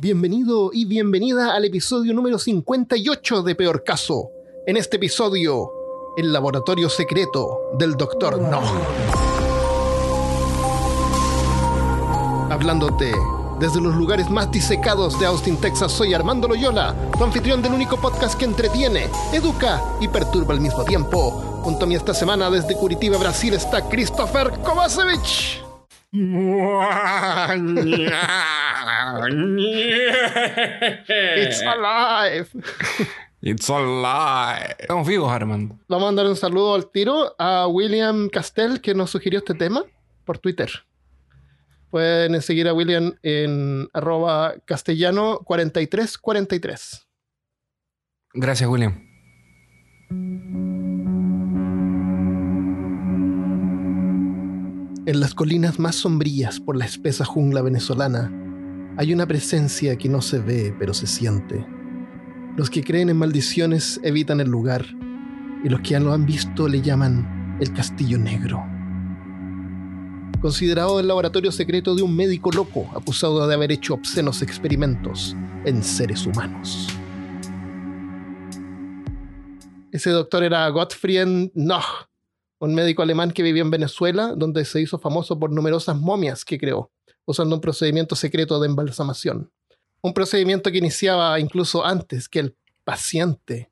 Bienvenido y bienvenida al episodio número 58 de Peor Caso. En este episodio, el laboratorio secreto del Dr. No. Hablándote desde los lugares más disecados de Austin, Texas, soy Armando Loyola, tu anfitrión del único podcast que entretiene, educa y perturba al mismo tiempo. Junto a mí esta semana desde Curitiba, Brasil, está Christopher Kovacevic. It's alive. It's alive. Estamos vivos, Armando. Vamos a mandar un saludo al tiro a William Castell que nos sugirió este tema por Twitter. Pueden seguir a William en arroba castellano 4343. Gracias, William. En las colinas más sombrías por la espesa jungla venezolana hay una presencia que no se ve pero se siente. Los que creen en maldiciones evitan el lugar y los que ya lo han visto le llaman el Castillo Negro. Considerado el laboratorio secreto de un médico loco acusado de haber hecho obscenos experimentos en seres humanos. Ese doctor era Gottfried Noch, un médico alemán que vivió en Venezuela, donde se hizo famoso por numerosas momias que creó, usando un procedimiento secreto de embalsamación. Un procedimiento que iniciaba incluso antes que el paciente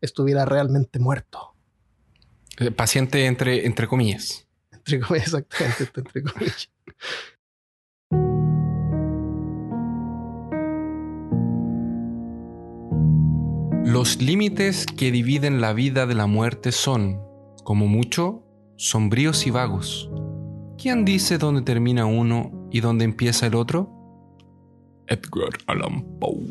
estuviera realmente muerto. Eh, Paciente entre, entre comillas. Entre comillas, exactamente, entre comillas. Los límites que dividen la vida de la muerte son, como mucho, sombríos y vagos. ¿Quién dice dónde termina uno y dónde empieza el otro? Edgar Allan Poe.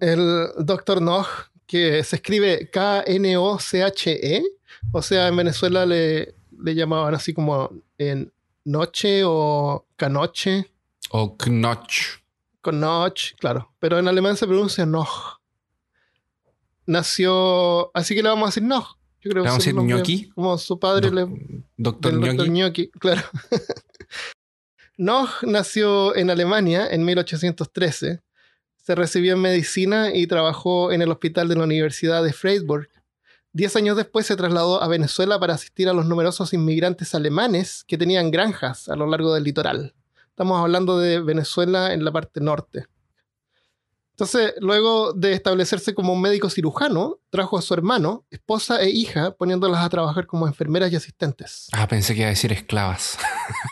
El doctor Noch, que se escribe K-N-O-C-H-E, o sea, en Venezuela le, le llamaban así como en noche o canoche, O Knoch. con Noch, claro, pero en alemán se pronuncia Noch. Nació, así que le vamos a decir Noch. Yo creo ¿Le vamos que a decir? Como su padre le, Doctor. Gnocchi, claro. Noch nació en Alemania en 1813. Se recibió en medicina y trabajó en el hospital de la Universidad de Freiburg. Diez años después se trasladó a Venezuela para asistir a los numerosos inmigrantes alemanes que tenían granjas a lo largo del litoral. Estamos hablando de Venezuela en la parte norte. Entonces, luego de establecerse como un médico cirujano, trajo a su hermano, esposa e hija, poniéndolas a trabajar como enfermeras y asistentes. Ah, pensé que iba a decir esclavas.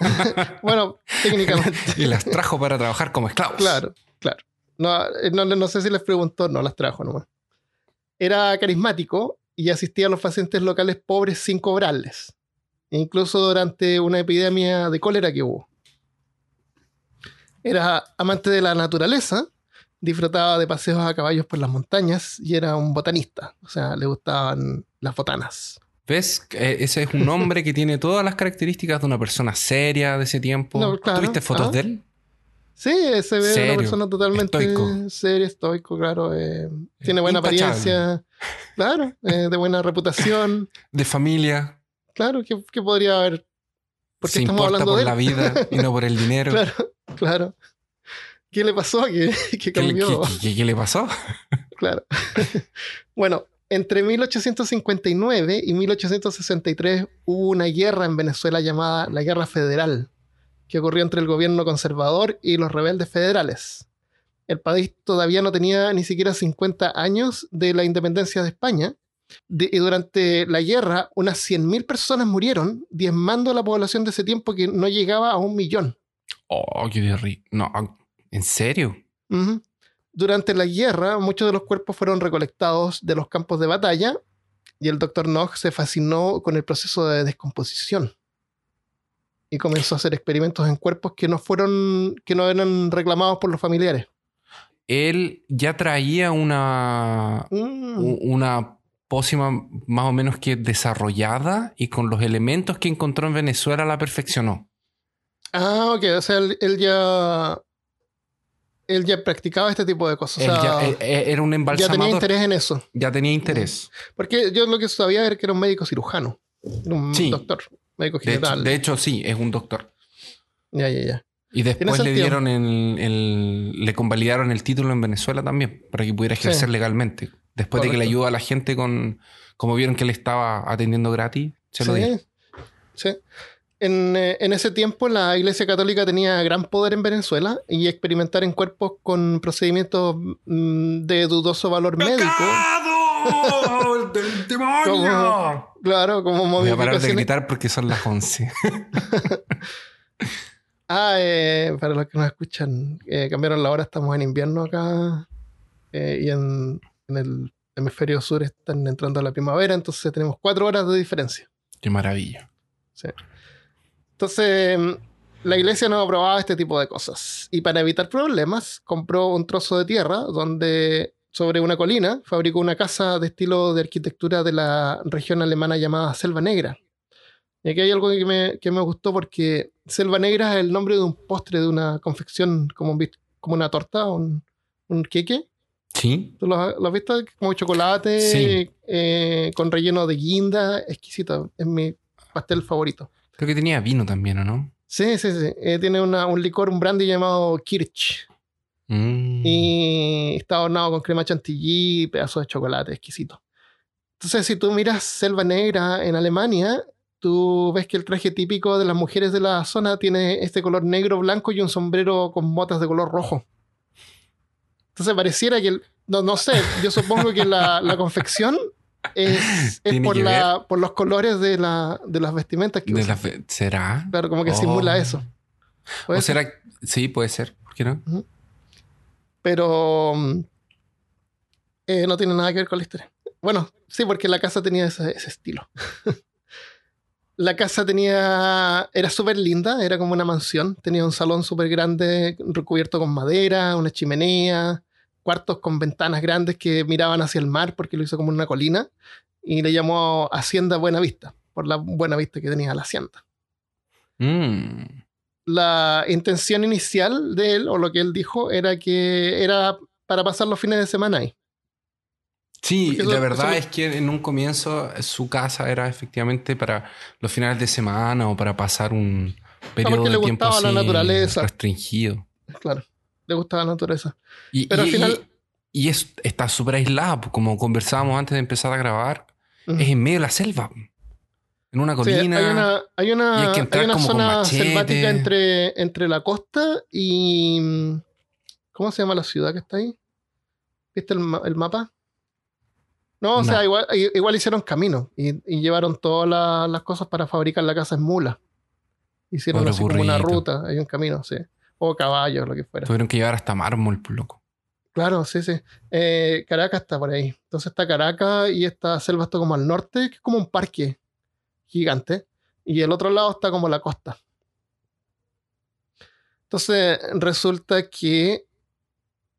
Bueno, técnicamente. y las trajo para trabajar como esclavos. Claro, claro. No, eh, no, no sé si les preguntó, no las trajo nomás. Era carismático y asistía a los pacientes locales pobres sin cobrarles, incluso durante una epidemia de cólera que hubo. Era amante de la naturaleza, disfrutaba de paseos a caballos por las montañas y era un botanista, o sea, le gustaban las botanas. ¿Ves? Eh, ese es un hombre que tiene todas las características de una persona seria de ese tiempo. No, claro, ¿Tuviste fotos ah. de él? Sí, se ve Serio, una persona totalmente estoico. seria, estoico, claro. eh, tiene buena Intachable. apariencia, claro, eh, de buena reputación. De familia. Claro, ¿qué, qué podría haber? Porque se estamos importa hablando por de él. la vida y no por el dinero. Claro, claro. ¿Qué le pasó? ¿Qué, qué ¿Qué, le- cambió? qué- qué- qué le pasó? Claro. bueno, entre 1859 y 1863 hubo una guerra en Venezuela llamada la Guerra Federal, que ocurrió entre el gobierno conservador y los rebeldes federales. El país todavía no tenía ni siquiera 50 años de la independencia de España. De- y durante la guerra, unas 100.000 personas murieron, diezmando a la población de ese tiempo que no llegaba a un millón. Oh, qué No, ¿en serio? Durante la guerra, muchos de los cuerpos fueron recolectados de los campos de batalla y el doctor Nog se fascinó con el proceso de descomposición y comenzó a hacer experimentos en cuerpos que no fueron, que no eran reclamados por los familiares. Él ya traía una, Mm. una pócima más o menos que desarrollada y con los elementos que encontró en Venezuela la perfeccionó. Ah, ok, o sea, él, él ya él ya practicaba este tipo de cosas. O Él sea, ya, eh, eh, era un ya embalsamador. tenía interés en eso. Ya tenía interés. Porque yo lo que sabía era que era un médico cirujano. Era un Sí. doctor, médico De hecho, general. de hecho, sí, es un doctor. Ya, ya, ya. Y después le dieron el, le convalidaron el título en Venezuela también, para que pudiera ejercer legalmente. Después de que le ayudó a la gente con, como vieron que le estaba atendiendo gratis, se lo dieron. Sí. En, eh, en, ese tiempo la Iglesia Católica tenía gran poder en Venezuela y experimentar en cuerpos con procedimientos mm, de dudoso valor médico. ¡Del demonio! claro, como Voy a parar de gritar porque son las 11. Ah, eh, para los que nos escuchan, eh, cambiaron la hora, estamos en invierno acá eh, y en, el hemisferio sur están entrando a la primavera, entonces tenemos cuatro horas de diferencia. Qué maravilla. Sí. Entonces, mm, la iglesia no aprobaba este tipo de cosas y para evitar problemas compró un trozo de tierra donde sobre una colina fabricó una casa de estilo de arquitectura de la región alemana llamada Selva Negra. Y aquí hay algo que me, que me gustó porque Selva Negra es el nombre de un postre, de una confección como, como una torta, un, un queque. Sí. ¿Tú lo, has visto? Como chocolate eh, con relleno de guinda, exquisito. Es mi pastel favorito. Creo que tenía vino también, ¿o no? Sí, sí, sí. Eh, tiene una, un licor, un brandy llamado Kirch. Mm. Y está adornado con crema chantilly y pedazos de chocolate, exquisito. Entonces, si tú miras Selva Negra en Alemania, tú ves que el traje típico de las mujeres de la zona tiene este color negro, blanco y un sombrero con botas de color rojo. Entonces pareciera que, no, no sé, yo supongo que la, confección es, por, la, por los colores de, la, de las vestimentas que ¿Será? Claro, como que simula oh. eso. ¿O será? Sí, puede ser. ¿Por qué no? Pero mm, eh, no tiene nada que ver con la historia. Bueno, sí, porque la casa tenía ese, ese estilo. La casa tenía. Era súper linda, era como una mansión. Tenía un salón súper grande, recubierto con madera, una chimenea, cuartos con ventanas grandes que miraban hacia el mar porque lo hizo como una colina. Y le llamó Hacienda Buena Vista, por la buena vista que tenía la hacienda. Mm. La intención inicial de él, o lo que él dijo, era que era para pasar los fines de semana ahí. Sí, la verdad es que en un comienzo su casa era efectivamente para los finales de semana o para pasar un periodo de tiempo así la naturaleza. restringido. Claro, le gustaba la naturaleza. Y, Pero al final... Y, está súper aislado, pues, como conversábamos antes de empezar a grabar, es en medio de la selva. En una colina. hay una, hay una, hay una zona selvática entre, entre la costa y... ¿Cómo se llama la ciudad que está ahí? ¿Viste el, el mapa? No, o sea, igual, igual, hicieron camino y, llevaron todas las cosas para fabricar la casa en mula. Hicieron así como una ruta, hay un camino, sí. O caballos, lo que fuera. Tuvieron que llevar hasta mármol, por loco. Claro, sí, sí. Eh, Caracas está por ahí. Entonces está Caracas y esta selva está como al norte, que es como un parque gigante. Y el otro lado está como la costa. Entonces resulta que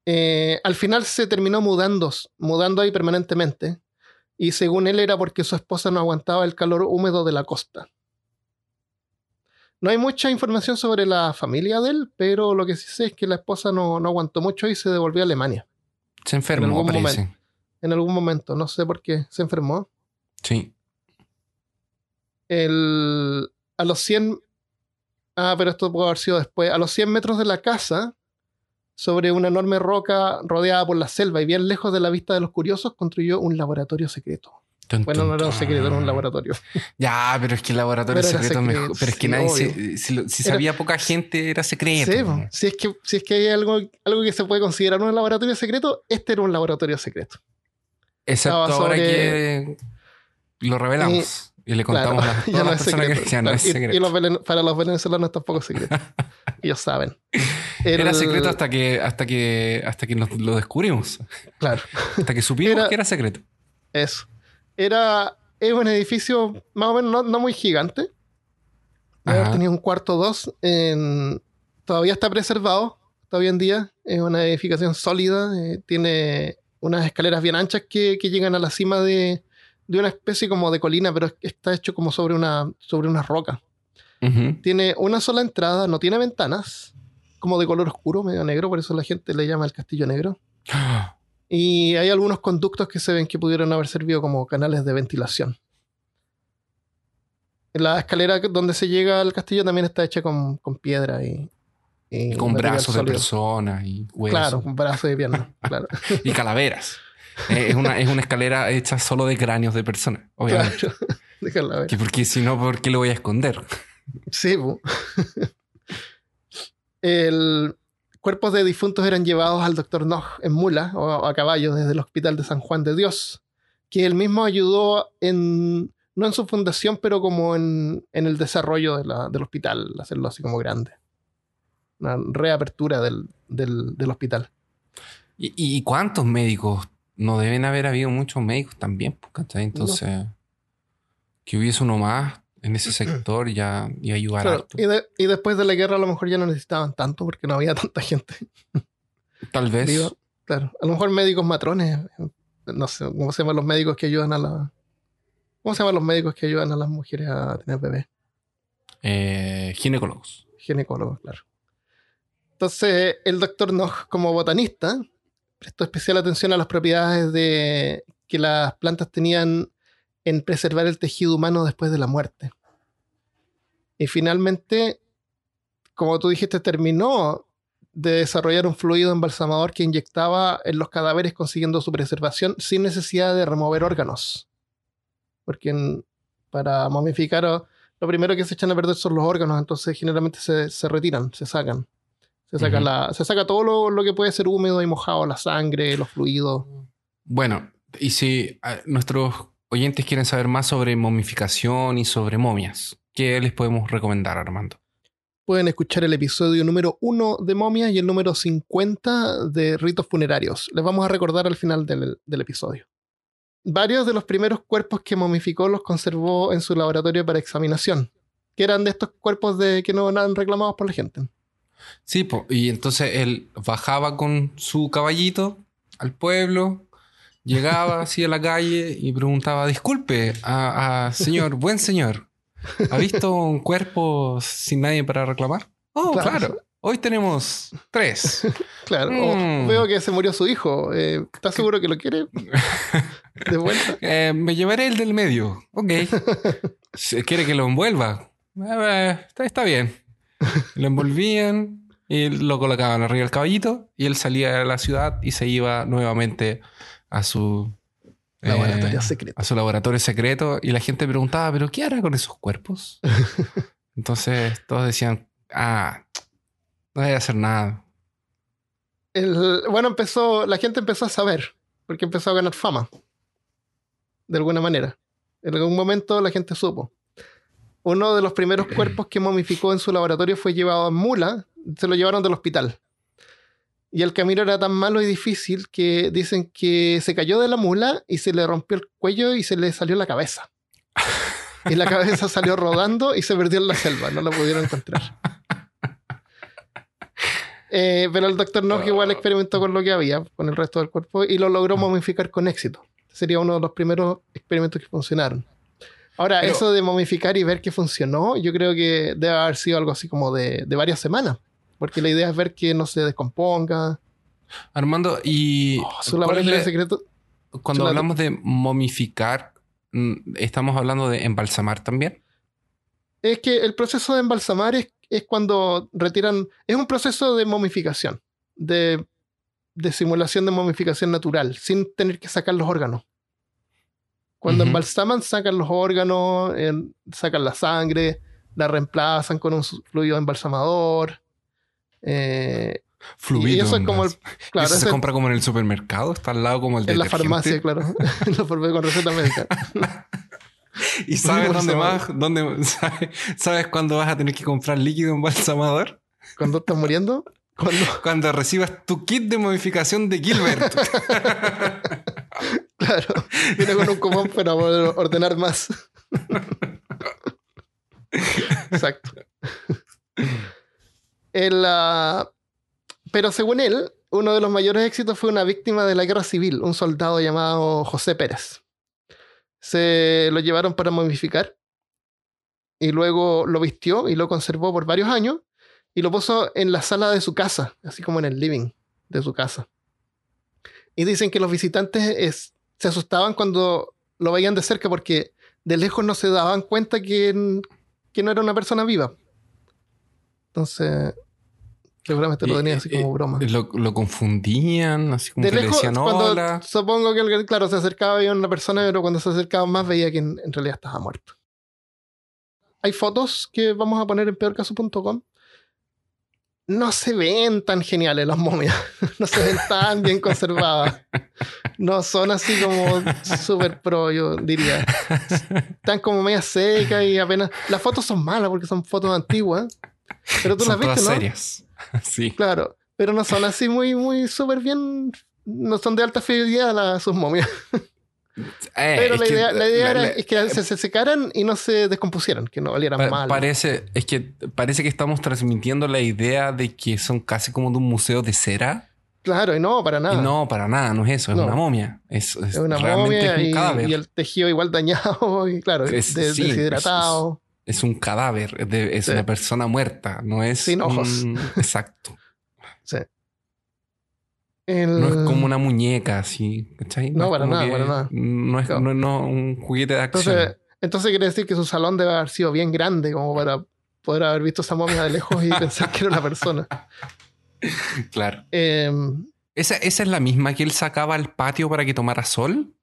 eh, al final se terminó mudando, mudando ahí permanentemente. Y según él era porque su esposa no aguantaba el calor húmedo de la costa. No hay mucha información sobre la familia de él, pero lo que sí sé es que la esposa no, aguantó mucho y se devolvió a Alemania. Se enfermó, en algún, momento, en algún momento, no sé por qué, se enfermó. Sí. El, a los 100... Ah, pero esto puede haber sido después. A los 100 metros de la casa, sobre una enorme roca rodeada por la selva y bien lejos de la vista de los curiosos, construyó un laboratorio secreto. Bueno, no era un secreto, era un laboratorio. Ya, pero es que el laboratorio secreto, es mejor. Pero es que nadie si, sabía poca gente, era secreto. Sí, si es que, si es que hay algo, algo que se puede considerar un laboratorio secreto, este era un laboratorio secreto. Excepto ahora que lo revelamos. Y le contamos a todas las personas que ya no es secreto. Y, para los venezolanos tampoco es secreto. Ellos saben. Era secreto hasta que, hasta que, hasta que lo descubrimos. Claro. Hasta que supimos que era secreto. Eso. Era, es un edificio más o menos no, muy gigante. Tenía un cuarto dos. todavía está preservado. Todavía en día. Es una edificación sólida. Eh, tiene unas escaleras bien anchas que llegan a la cima de, de una especie como de colina, pero está hecho como sobre una, sobre una roca. Tiene una sola entrada, no tiene ventanas, como de color oscuro, medio negro, por eso la gente le llama el castillo negro. y hay algunos conductos que se ven que pudieron haber servido como canales de ventilación. La escalera donde se llega al castillo también está hecha con, piedra y, y Con brazos de personas y huesos. Claro, con brazos de piernas. claro. Y calaveras. Eh, es, una, es una escalera hecha solo de cráneos de personas, obviamente. claro. Déjala ver. Que porque si no, ¿por qué lo voy a esconder? Sí. El cuerpos de difuntos eran llevados al doctor Nog en mula o a caballo desde el hospital de San Juan de Dios, que él mismo ayudó en, no en su fundación, pero como en, en el desarrollo de la- del hospital, hacerlo así como grande. Una reapertura del, del, del hospital. ¿Y, y cuántos médicos? No deben haber habido muchos médicos también, pues, ¿cachai? Entonces, que hubiese uno más en ese sector ya y ayudar Claro, harto. y, de- y después de la guerra a lo mejor ya no necesitaban tanto porque no había tanta gente Tal vez. Claro, a lo mejor médicos matrones, no sé, ¿cómo se llaman los médicos que ayudan a la... ¿Cómo se llaman los médicos que ayudan a las mujeres a tener bebés? eh, ginecólogos. Ginecólogos, claro. Entonces, el doctor Nog, como botanista, prestó especial atención a las propiedades de, que las plantas tenían en preservar el tejido humano después de la muerte. Y finalmente, como tú dijiste, terminó de desarrollar un fluido embalsamador que inyectaba en los cadáveres consiguiendo su preservación sin necesidad de remover órganos. Porque en- para momificar lo primero que se echan a perder son los órganos, entonces generalmente se, se retiran, se sacan. Se saca, Ujú. la, se saca todo lo, lo que puede ser húmedo y mojado, la sangre, los fluidos. Bueno, y si ah, nuestros oyentes quieren saber más sobre momificación y sobre momias, ¿qué les podemos recomendar, Armando? Pueden escuchar el episodio número 1 de Momia y el número 50 de Ritos Funerarios. Les vamos a recordar al final del, del episodio. Varios de los primeros cuerpos que momificó los conservó en su laboratorio para examinación, que eran de estos cuerpos de que no eran reclamados por la gente. Sí, po, y entonces él bajaba con su caballito al pueblo, llegaba así a la calle y preguntaba, disculpe, a, a señor, buen señor, ¿ha visto un cuerpo sin nadie para reclamar? Oh, Claro. claro, hoy tenemos tres. Claro, o Mm. veo que se murió su hijo. eh, ¿Estás seguro que lo quiere? De vuelta. Eh, me llevaré el del medio. Ok. ¿Quiere que lo envuelva? Eh, está, está bien. Lo envolvían y lo colocaban arriba del caballito y él salía de la ciudad y se iba nuevamente a su eh, Laboratorio secreto. a su laboratorio secreto y la gente preguntaba, ¿pero qué hará con esos cuerpos? Entonces todos decían, ah, no debe hacer nada. El- bueno, empezó, la gente empezó a saber, porque empezó a ganar fama. De alguna manera. En algún momento la gente supo. Uno de los primeros cuerpos que momificó en su laboratorio fue llevado en mula, se lo llevaron del hospital. Y el camino era tan malo y difícil que dicen que se cayó de la mula y se le rompió el cuello y se le salió la cabeza. Y la cabeza salió rodando y se perdió en la selva, no la pudieron encontrar. Eh, pero el doctor Nog igual experimentó con lo que había, con el resto del cuerpo, y lo logró momificar con éxito. Sería uno de los primeros experimentos que funcionaron. Ahora, Pero- eso de momificar y ver que funcionó, yo creo que debe haber sido algo así como de, de varias semanas. Porque la idea es ver que no se descomponga. Armando, y Oh, su ¿cuál es laboratorio la- secreto. Cuando Chulate. hablamos de momificar, mm, ¿estamos hablando de embalsamar también? Es que el proceso de embalsamar es, es cuando retiran. Es un proceso de momificación, de, de simulación de momificación natural, sin tener que sacar los órganos. Cuando embalsaman, sacan los órganos, sacan la sangre, la reemplazan con un fluido embalsamador. Eh, Fluido. y eso es como el. Claro, ¿Eso se ese- compra como en el supermercado? Está al lado como el en la farmacia, claro. en la farmacia con receta médica. ¿Y sabes dónde más? ¿Dónde, sabes, ¿Sabes cuándo vas a tener que comprar líquido embalsamador? Cuando estás muriendo, cuando. Cuando recibas tu kit de modificación de Gilbert. Claro, viene con un cupón para poder ordenar más. Exacto. Pero según él, uno de los mayores éxitos fue una víctima de la guerra civil, un soldado llamado José Pérez. Se lo llevaron para momificar y luego lo vistió y lo conservó por varios años y lo puso en la sala de su casa, así como en el living de su casa. Y dicen que los visitantes es- se asustaban cuando lo veían de cerca porque de lejos no se daban cuenta que, que no era una persona viva. Entonces, Seguramente lo Y- tenía así como broma. Lo, lo confundían, así como De que le lejos, decían cuando hola. supongo que, claro, se acercaba y una persona, pero cuando se acercaba más veía que en, en realidad estaba muerto. Hay fotos que vamos a poner en peorcaso.com. No se ven tan geniales las momias. No se ven tan bien conservadas. No son así como super pro, yo diría. Están como media secas y apenas. Las fotos son malas porque son fotos antiguas. Pero tú Son las viste, todas ¿no? serias. sí. Claro, pero no son así muy, muy súper bien. No son de alta fidelidad las, sus momias. Eh, Pero la que idea, la idea la- era la- es que se, se secaran y no se descompusieran, que no valieran pa- mal. parece, es que parece que estamos transmitiendo la idea de que son casi como de un museo de cera. Claro, y no, para nada. Y no, para nada, no es eso, es No. una momia. Es, es es una momia es un y, el tejido igual dañado y claro, sí, deshidratado. Es un cadáver, es, de- es Sí. una persona muerta, no es. Sin ojos. un- exacto. Sí. El- No es como una muñeca así, ¿cachai? No, para nada, para nada. No es, No. no es no, un juguete de acción. entonces, entonces quiere decir que su salón debe haber sido bien grande como para poder haber visto esa momia de lejos y pensar que era una persona. claro. Eh, ¿Esa, ¿Esa es la misma que él sacaba al patio para que tomara sol?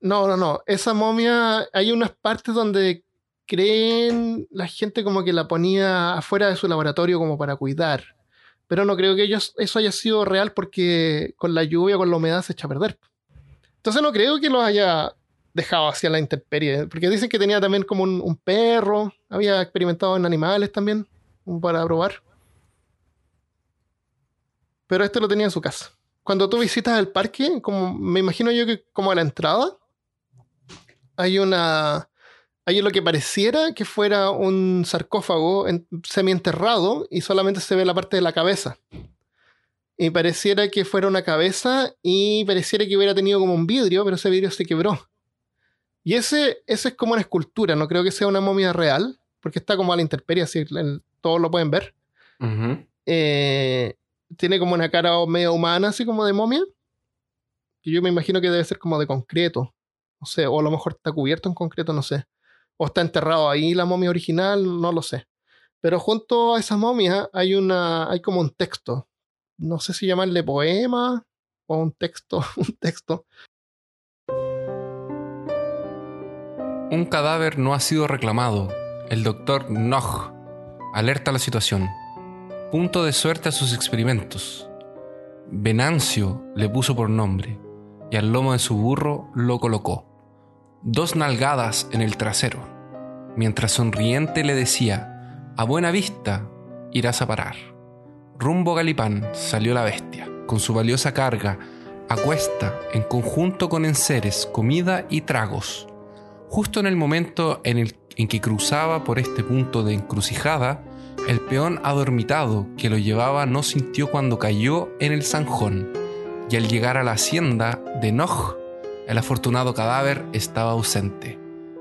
No, no, no. Esa momia, hay unas partes donde creen la gente como que la ponía afuera de su laboratorio como para cuidar. Pero no creo que ellos, eso haya sido real porque con la lluvia, con la humedad se echa a perder. Entonces no creo que los haya dejado hacia la intemperie. Porque dicen que tenía también como un, un perro. Había experimentado en animales también para probar. Pero este lo tenía en su casa. Cuando tú visitas el parque, como me imagino yo que como a la entrada, hay una. Hay lo que pareciera que fuera un sarcófago en- semienterrado y solamente se ve la parte de la cabeza. Y pareciera que fuera una cabeza y pareciera que hubiera tenido como un vidrio, pero ese vidrio se quebró. Y ese, ese es como una escultura, no creo que sea una momia real, porque está como a la intemperie, así el- todos lo pueden ver. Eh, tiene como una cara medio humana, así como de momia. Que yo me imagino que debe ser como de concreto. No sé, o a lo mejor está cubierto en concreto, no sé. O está enterrado ahí la momia original, no lo sé. Pero junto a esa momia hay una. hay como un texto. No sé si llamarle poema o un texto. Un texto. Un cadáver no ha sido reclamado. El doctor Nog alerta la situación. Punto de suerte a sus experimentos. Venancio le puso por nombre y al lomo de su burro lo colocó. Dos nalgadas en el trasero, mientras sonriente le decía, a buena vista irás a parar. Rumbo Galipán salió la bestia, con su valiosa carga, a cuesta, en conjunto con enseres, comida y tragos. Justo en el momento en el en que cruzaba por este punto de encrucijada, el peón adormitado que lo llevaba no sintió cuando cayó en el zanjón, y al llegar a la hacienda de Noj, el afortunado cadáver estaba ausente.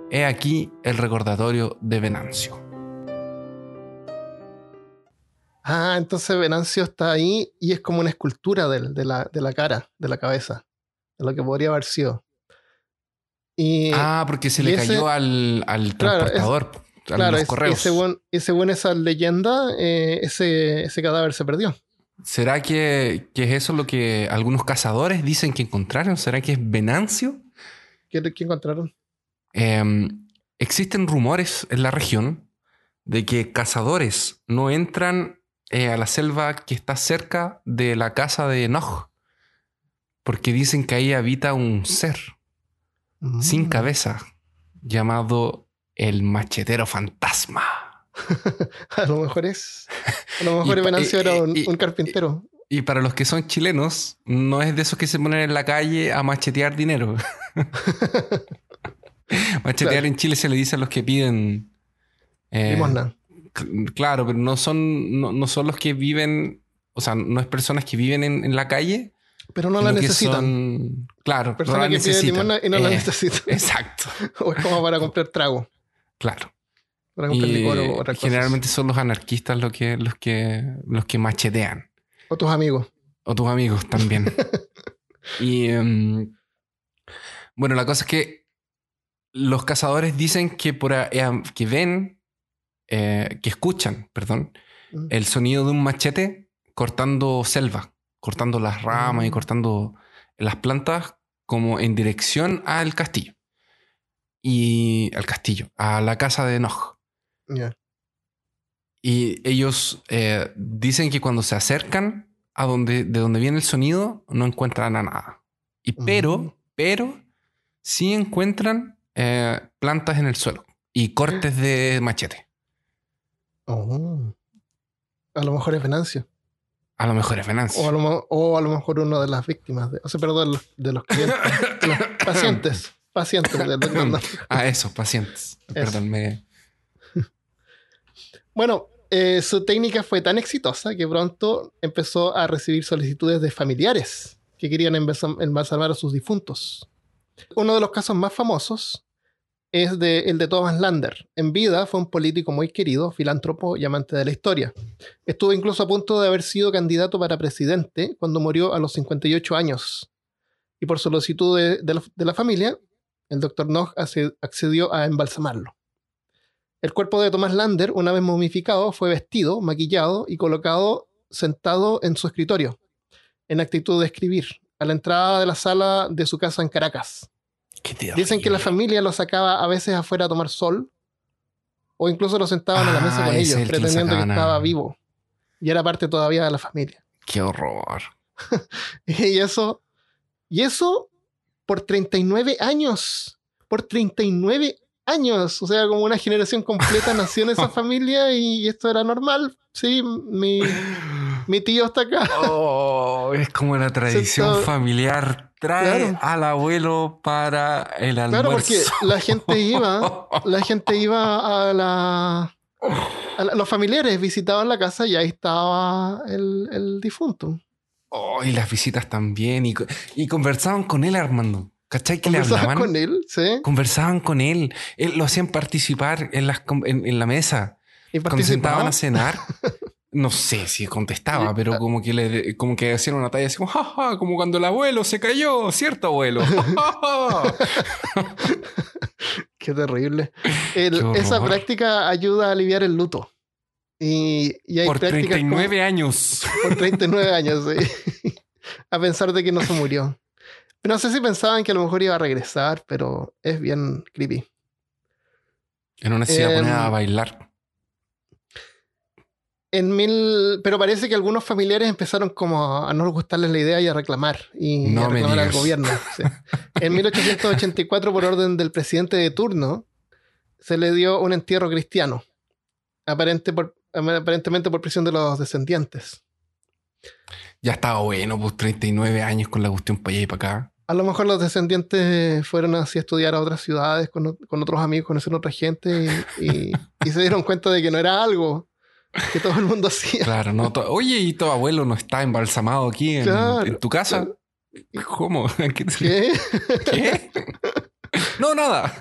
He aquí el recordatorio de Venancio. Ah, entonces Venancio está ahí y es como una escultura de, la, de la cara, de la cabeza, de lo que podría haber sido. Y, ah, porque se le ese- cayó al, al Claro, es- transportador, a claro, los correos. y según esa leyenda, eh, ese, ese cadáver se perdió. ¿Será que, que es eso lo que algunos cazadores dicen que encontraron? ¿Será que es Venancio? ¿Qué, qué encontraron? Eh, existen rumores en la región de que cazadores no entran eh, a la selva que está cerca de la casa de Noj, porque dicen que ahí habita un ser sin Mm. cabeza llamado el machetero fantasma. A lo mejor es. A lo mejor Venancio era un, y- un carpintero. Y para los que son chilenos, no es de esos que se ponen en la calle a machetear dinero. machetear Claro. en Chile se le dice a los que piden... eh, Limosna. Claro, pero no son, no, no son los que viven, o sea, no es personas que viven en, en la calle. Pero no la necesitan. son- claro, no Persona la que necesitan. limosna y no la Eh, necesitan. Exacto, o es como para comprar trago. claro. Y generalmente son los anarquistas los que, los que, los que machetean. O tus amigos. O tus amigos también. y em, bueno, la cosa es que los cazadores dicen que, por, a- eh, que ven, eh, que escuchan, perdón, Mm. el sonido de un machete cortando selva, cortando las ramas y Mm. cortando las plantas como en dirección al castillo. Y al castillo, a la casa de Enoch. Y ellos eh, dicen que cuando se acercan a donde, de donde viene el sonido, no encuentran a nada. Y pero, pero, sí encuentran eh, plantas en el suelo y cortes de machete. Oh. A lo mejor es Venancio. A lo mejor es Venancio. O a lo, mo- o a lo mejor uno de las víctimas. De, o sea, perdón, los- de los clientes. de los pacientes. Pacientes doctor Nog. Ah, eso, pacientes. Perdón, me... Bueno, eh, su técnica fue tan exitosa que pronto empezó a recibir solicitudes de familiares que querían embalsam- embalsamar a sus difuntos. Uno de los casos más famosos es de, el de Thomas Lander. En vida fue un político muy querido, filántropo y amante de la historia. Estuvo incluso a punto de haber sido candidato para presidente cuando murió a los 58 años. Y por solicitud de, la, familia, el doctor Nog accedió a embalsamarlo. El cuerpo de Thomas Lander, una vez momificado, fue vestido, maquillado y colocado sentado en su escritorio, en actitud de escribir, a la entrada de la sala de su casa en Caracas. Qué Dicen que la familia lo sacaba a veces afuera a tomar sol, o incluso lo sentaban a la mesa Ah, con es ellos, el que lo pretendiendo que a- estaba vivo. Y era parte todavía de la familia. Qué horror. Y eso, y eso por 39 años. Por 39 años. O sea, como una generación completa nació en esa familia y esto era normal. Sí, mi, mi tío está acá. Oh, es como la tradición familiar. Trae Claro. al abuelo para el almuerzo. Claro, porque la gente iba, la gente iba a la. a la- los familiares visitaban la casa y ahí estaba el, el difunto. Oh, y las visitas también. Y, y conversaban con él, Armando. ¿Cachai? Que le Conversaban hablaban. con él, sí, Conversaban con él. Él lo hacían participar en, las, en, en la mesa. y Cuando se sentaban a cenar. No sé si contestaba, pero como que le como que hacían una talla así como, "Ja, ja", como cuando el abuelo se cayó, ¿cierto, abuelo? "Ja, ja, ja". Qué terrible. El- Qué esa práctica ayuda a aliviar el luto. Y, y hay Por prácticas como- 39 años. por 39 años, sí. a pensar de que no se murió. No sé si pensaban que a lo mejor iba a regresar, pero es bien creepy. En una se iba a Em, bailar. En mil, pero parece que algunos familiares empezaron como a no gustarles la idea y a reclamar y No a reclamar al gobierno. sí. En 1884, por orden del presidente de turno, se le dio un entierro cristiano, aparente por- aparentemente por presión de los descendientes. Ya estaba bueno, pues 39 años con la cuestión para allá y para acá. A lo mejor los descendientes fueron así a estudiar a otras ciudades con, con otros amigos, conocieron otra gente y, y- y se dieron cuenta de que no era algo que todo el mundo hacía. Claro, no. Oye, ¿y tu abuelo no está embalsamado aquí en, Claro, en tu casa? ¿Cómo? ¿Qué? ¿Qué? ¿Qué? No, nada.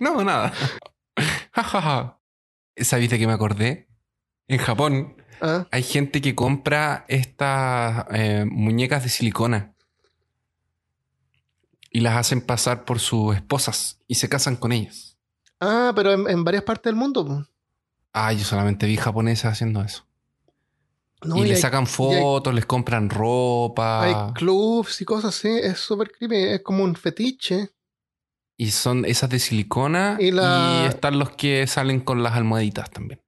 No, nada. Ja, ja. ¿Sabiste que me acordé? En Japón Ah, hay gente que compra estas eh, muñecas de silicona y las hacen pasar por sus esposas y se casan con ellas. Ah, pero en, en varias partes del mundo. Ah, yo solamente vi japoneses haciendo eso. No, y y le hay, sacan fotos, les compran ropa. hay clubs y cosas así. Es súper creepy. Es como un fetiche. Y son esas de silicona. Y Y, están los que salen con las almohaditas también.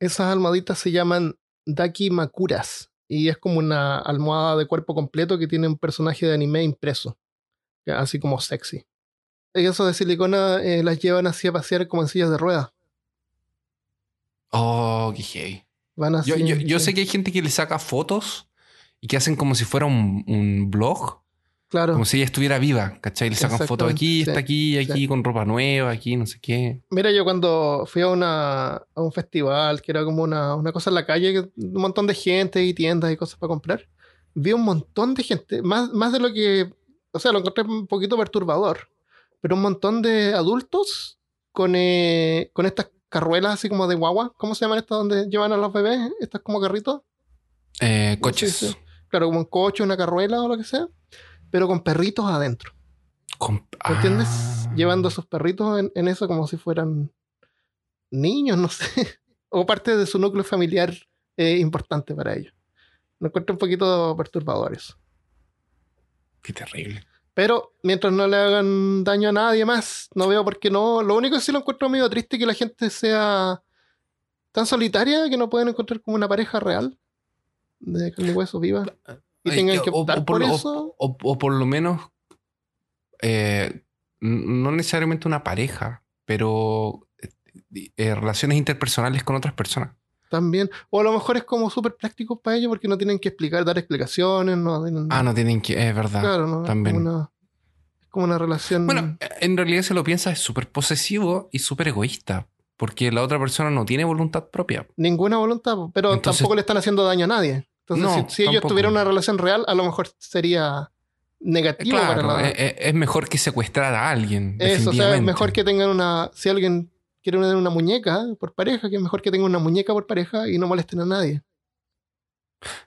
Esas almohaditas se llaman Dakimakuras. Y es como una almohada de cuerpo completo que tiene un personaje de anime impreso. Así como sexy. Y eso de silicona eh, las llevan así a pasear como en sillas de ruedas. Oh, qué heavy. Van así. Yo, yo, yo sé que hay gente que le saca fotos y que hacen como si fuera un, un blog, Claro. como si ella estuviera viva, ¿cachai? Le sacan fotos aquí, está aquí, aquí, sí. con ropa nueva, aquí, no sé qué. Mira, yo cuando fui a, una, a un festival, que era como una, una cosa en la calle, un montón de gente y tiendas y cosas para comprar, vi un montón de gente, más, más de lo que, o sea, lo encontré un poquito perturbador, pero un montón de adultos con, eh, con estas carruelas así como de guagua, ¿cómo se llaman estas donde llevan a los bebés? Estas como carritos. Eh, coches. Sí, sí. Claro, como un coche, una carruela o lo que sea, pero con perritos adentro. Con- ¿Me entiendes? Ah. Llevando a sus perritos en, en eso como si fueran niños, no sé. O parte de su núcleo familiar es importante para ellos. Me encuentro un poquito perturbador eso. Qué terrible. Pero mientras no le hagan daño a nadie más, no veo por qué no. Lo único que sí lo encuentro medio triste es que la gente sea tan solitaria que no pueden encontrar como una pareja real de carne y hueso viva. Y Ay, tengan que optar o por eso. O, o por lo menos, eh, no necesariamente una pareja, pero eh, eh, relaciones interpersonales con otras personas. También. O a lo mejor es como súper práctico para ellos porque no tienen que explicar, dar explicaciones. No, tienen- Ah, no tienen que, es verdad. claro, no, también. Es como una, es como una relación. Bueno, en realidad si lo piensas es súper posesivo y súper egoísta, porque la otra persona no tiene voluntad propia. ninguna voluntad, pero Entonces- tampoco le están haciendo daño a nadie. Entonces, No, si, si ellos tuvieran una relación real, a lo mejor sería negativo para Claro, la, es, es- es mejor que secuestrar a alguien. Eso, o sea, es mejor que tengan una. Si alguien quiere tener una muñeca por pareja, que es mejor que tengan una muñeca por pareja y no molesten a nadie.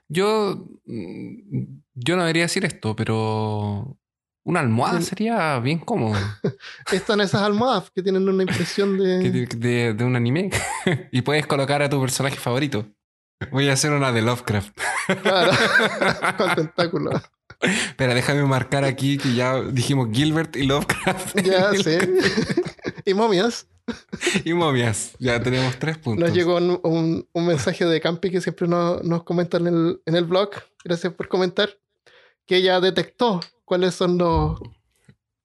Yo, mm, yo no debería decir esto, pero una almohada Sí. sería bien cómodo. Están esas almohadas que tienen una impresión de. de, de- de un anime. y puedes colocar a tu personaje favorito. Voy a hacer una de Lovecraft. Claro, con tentáculos. Espera, déjame marcar aquí que ya dijimos Gilbert y Lovecraft. Ya sé. y momias. Y momias. Ya tenemos tres puntos. Nos llegó un, un- un mensaje de Campi que siempre nos, nos comenta en el, en el blog. Gracias por comentar. Que ella detectó cuáles son los,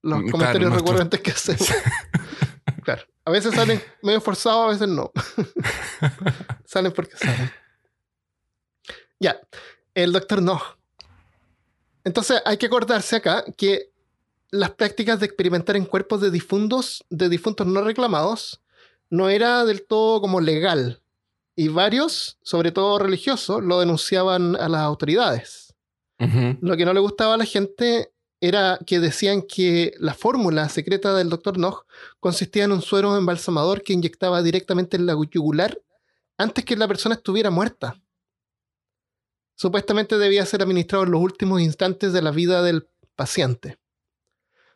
los Claro, comentarios recurrentes que hacemos. claro. A veces salen medio forzados, a veces no. salen porque salen. Ya. El doctor no. Entonces hay que acordarse acá que las prácticas de experimentar en cuerpos de difuntos, de difuntos no reclamados, no era del todo como legal. Y varios, sobre todo religiosos, lo denunciaban a las autoridades. Lo que no le gustaba a la gente era que decían que la fórmula secreta del Dr. Nog consistía en un suero embalsamador que inyectaba directamente en la yugular antes que la persona estuviera muerta. Supuestamente debía ser administrado en los últimos instantes de la vida del paciente.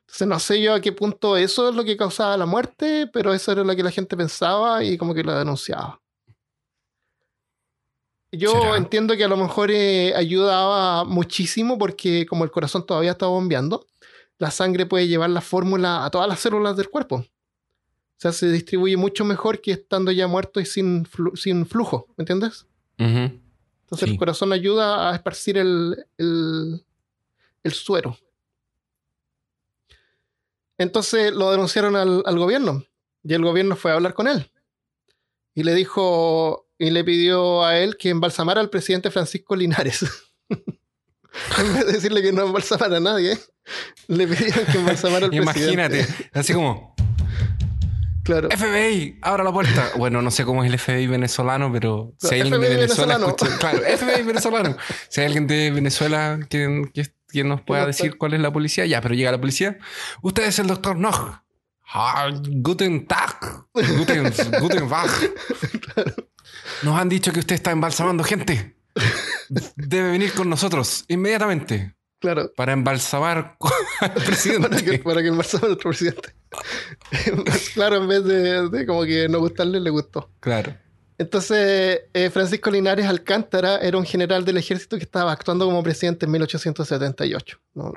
Entonces no sé yo a qué punto eso es lo que causaba la muerte, pero eso era lo que la gente pensaba y como que lo denunciaba. Yo ¿Será? entiendo que a lo mejor eh, ayudaba muchísimo porque como el corazón todavía está bombeando, la sangre puede llevar la fórmula a todas las células del cuerpo. O sea, se distribuye mucho mejor que estando ya muerto y sin, flu- sin flujo, ¿me entiendes? Entonces Sí. el corazón ayuda a esparcir el, el, el suero. Entonces lo denunciaron al, al gobierno y el gobierno fue a hablar con él y le dijo y le pidió a él que embalsamara al presidente Francisco Linares. en vez de decirle que no embalsamara a nadie, le pidieron que embalsamara al Imagínate, presidente. así como Claro. FBI, abra la puerta. Bueno, no sé cómo es el FBI venezolano, pero si hay alguien de FBI Venezuela, venezolano. escucha- claro, FBI venezolano. Si hay alguien de Venezuela que, que, que nos pueda decir cuál es la policía, ya, pero llega la policía. Usted es el doctor Nog. Ah, guten Tag. Guten, guten Tag. Nos han dicho que usted está embalsamando gente. Debe venir con nosotros inmediatamente Claro. para embalsamar al Para que, presidente. para que embalsame a nuestro presidente. claro, en vez de, de como que no gustarle, le gustó. Claro. Entonces, eh, Francisco Linares Alcántara era un general del ejército que estaba actuando como presidente en 1878. No,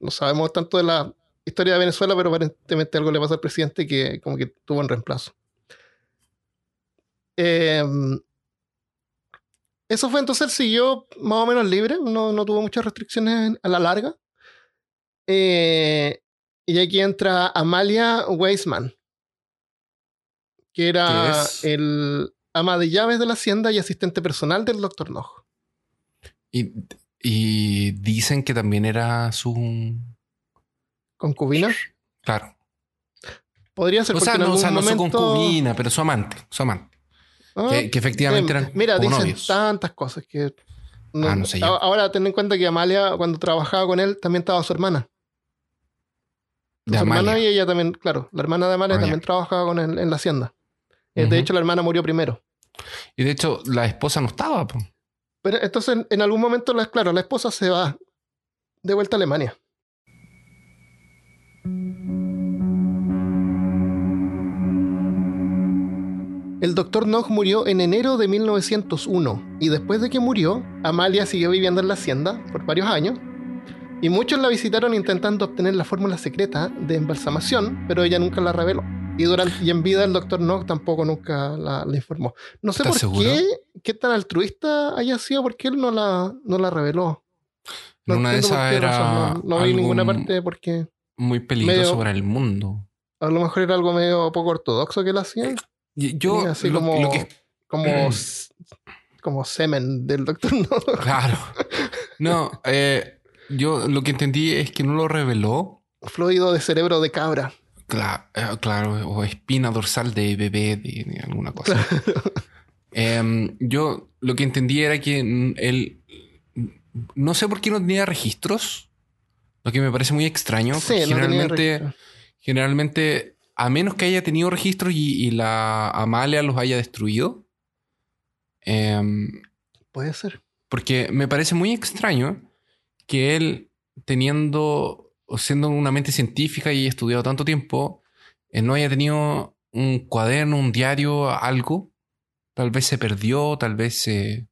no sabemos tanto de la historia de Venezuela, pero aparentemente algo le pasó al presidente que como que tuvo un reemplazo. Eh, eso fue entonces, siguió más o menos libre, no, no tuvo muchas restricciones a la larga. Eh, y aquí entra Amalia Weisman, que era el ama de llaves de la hacienda y asistente personal del doctor Nog. Y, y dicen que también era su. Concubina. Claro. Podría ser O sea, no, o sea, no su concubina, pero su amante. Su amante. Ah, que, que efectivamente eh, eran Mira, como dicen novios. tantas cosas que. Ah, no sé Ahora ten en cuenta que Amalia, cuando trabajaba con él, también estaba su hermana. De su hermana y ella también, claro, la hermana de Amalia Ah, también trabajaba con él en la hacienda. Eh. De hecho, la hermana murió primero. Y de hecho, la esposa no estaba. po. Pero entonces, en algún momento, la- claro, la esposa se va de vuelta a Alemania. El doctor Nog murió en enero de 1901 y después de que murió, Amalia siguió viviendo en la hacienda por varios años y muchos la visitaron intentando obtener la fórmula secreta de embalsamación, pero ella nunca la reveló. Y, durante, y en vida el doctor Nog tampoco nunca la, la informó. No sé por qué, qué tan altruista haya sido, porque él no la, no la reveló. No Una de esas era No, no vi ninguna parte porque muy peligroso para el mundo. a lo mejor era algo medio poco ortodoxo que él hacía. Y Yo, así lo, como, lo que como, como semen del doctor Nog. Claro. No, eh, yo lo que entendí es que no lo reveló. Fluido de cerebro de cabra. Cla- eh, claro, o espina dorsal de bebé, de, de alguna cosa. Em, yo lo que entendí era que él. No sé por qué no tenía registros. Lo que me parece muy extraño. Sí, no generalmente, generalmente, a menos que haya tenido registros y, y la Amalia los haya destruido. em, Puede ser. Porque me parece muy extraño que él, teniendo siendo una mente científica y estudiado tanto tiempo, eh, no haya tenido un cuaderno, un diario, algo. Tal vez se perdió, tal vez eh,